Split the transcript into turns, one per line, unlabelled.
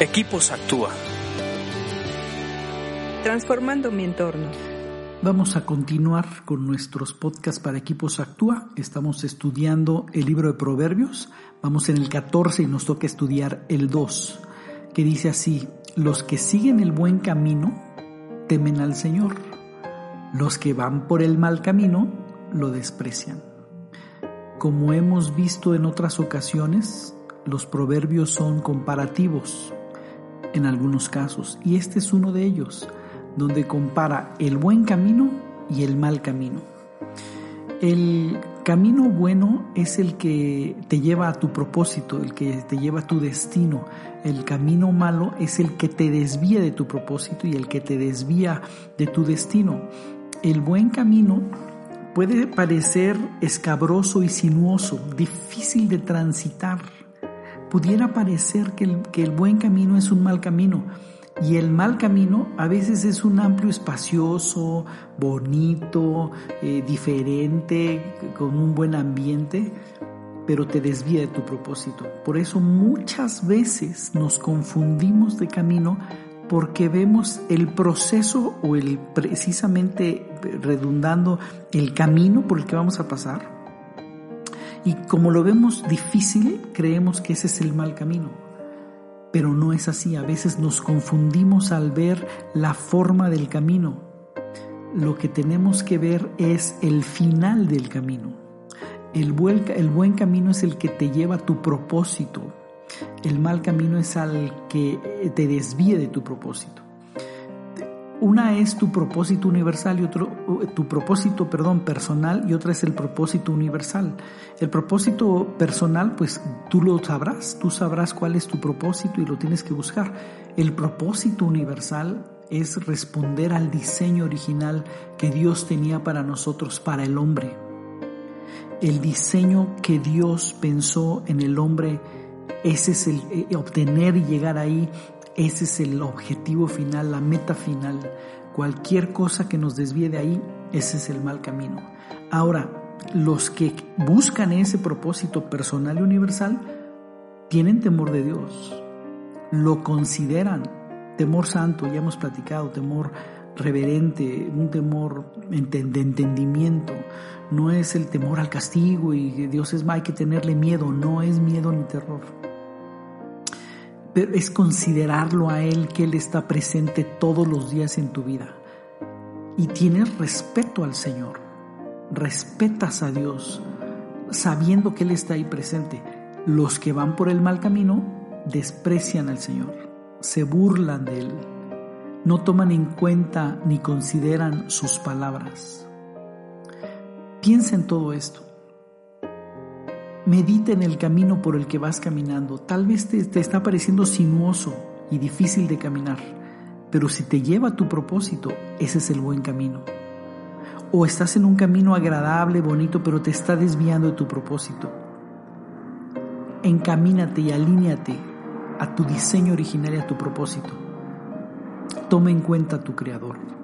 Equipos Actúa.
Transformando mi entorno.
Vamos a continuar con nuestros podcasts para Equipos Actúa. Estamos estudiando el libro de Proverbios. Vamos en el 14 y nos toca estudiar el 2, que dice así, los que siguen el buen camino temen al Señor. Los que van por el mal camino lo desprecian. Como hemos visto en otras ocasiones, los proverbios son comparativos en algunos casos, y este es uno de ellos, donde compara el buen camino y el mal camino. El camino bueno es el que te lleva a tu propósito, el que te lleva a tu destino. El camino malo es el que te desvía de tu propósito y el que te desvía de tu destino. El buen camino puede parecer escabroso y sinuoso, difícil de transitar pudiera parecer que el, que el buen camino es un mal camino. Y el mal camino a veces es un amplio, espacioso, bonito, eh, diferente, con un buen ambiente, pero te desvía de tu propósito. Por eso muchas veces nos confundimos de camino porque vemos el proceso o el precisamente redundando el camino por el que vamos a pasar y como lo vemos difícil, creemos que ese es el mal camino. Pero no es así. A veces nos confundimos al ver la forma del camino. Lo que tenemos que ver es el final del camino. El buen, camino es el que te lleva a tu propósito. El mal camino es al que te desvíe de tu propósito. Una es tu propósito universal y otro tu propósito, perdón, personal y otra es el propósito universal. El propósito personal, pues tú lo sabrás, tú sabrás cuál es tu propósito y lo tienes que buscar. El propósito universal es responder al diseño original que Dios tenía para nosotros, para el hombre. El diseño que Dios pensó en el hombre, ese es el eh, obtener y llegar ahí ese es el objetivo final, la meta final. Cualquier cosa que nos desvíe de ahí, ese es el mal camino. Ahora, los que buscan ese propósito personal y universal tienen temor de Dios, lo consideran temor santo, ya hemos platicado, temor reverente, un temor de entendimiento, no es el temor al castigo y Dios es hay que tenerle miedo, no es miedo ni terror pero es considerarlo a Él que Él está presente todos los días en tu vida. Y tienes respeto al Señor, respetas a Dios, sabiendo que Él está ahí presente. Los que van por el mal camino desprecian al Señor, se burlan de Él, no toman en cuenta ni consideran sus palabras. Piensa en todo esto. Medita en el camino por el que vas caminando. Tal vez te, te, está pareciendo sinuoso y difícil de caminar, pero si te lleva a tu propósito, ese es el buen camino. O estás en un camino agradable, bonito, pero te está desviando de tu propósito. Encamínate y alíñate a tu diseño original y a tu propósito. Toma en cuenta a tu Creador